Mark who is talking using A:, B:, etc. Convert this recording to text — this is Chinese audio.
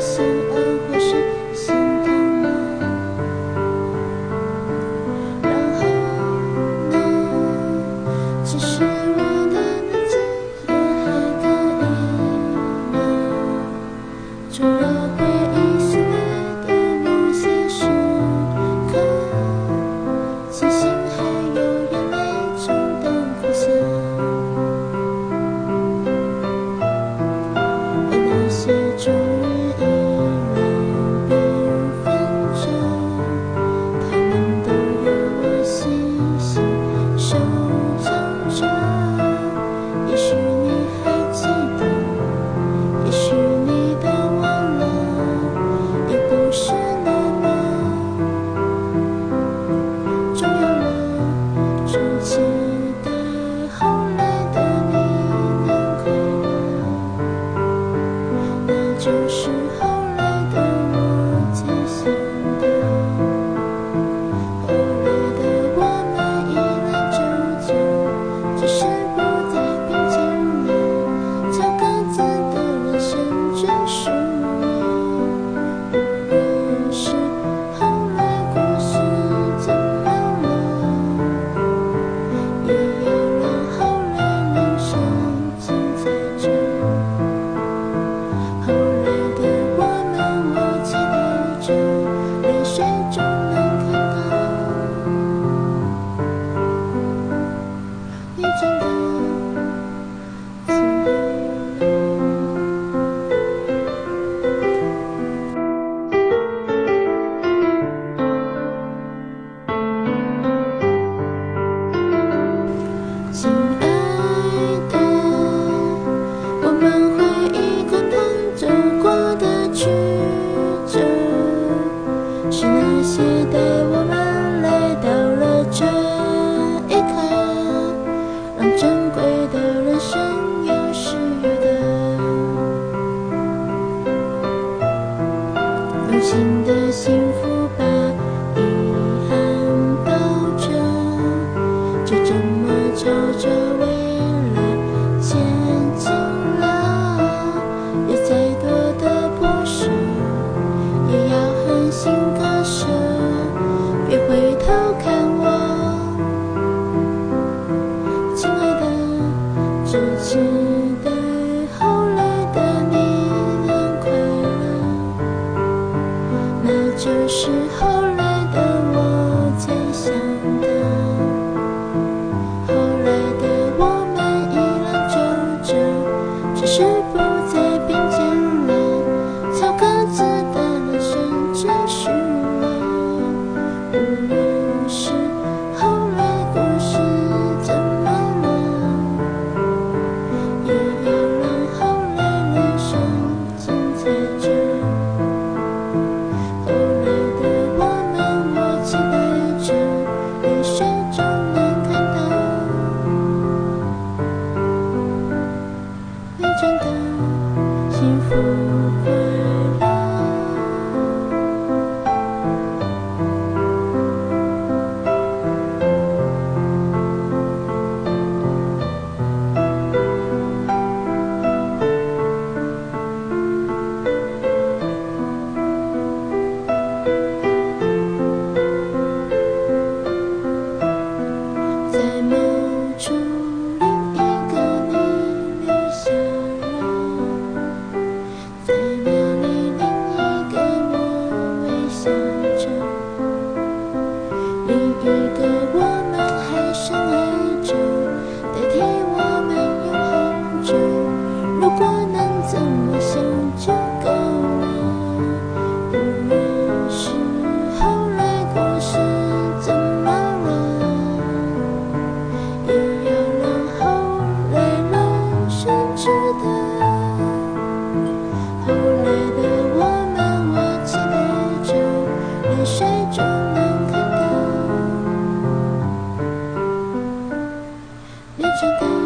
A: 想安或是想痛吗？然后呢？其实我的子也还可以？除了回忆的某些时刻，友情的幸福。这时候你真的幸福吗？Bye.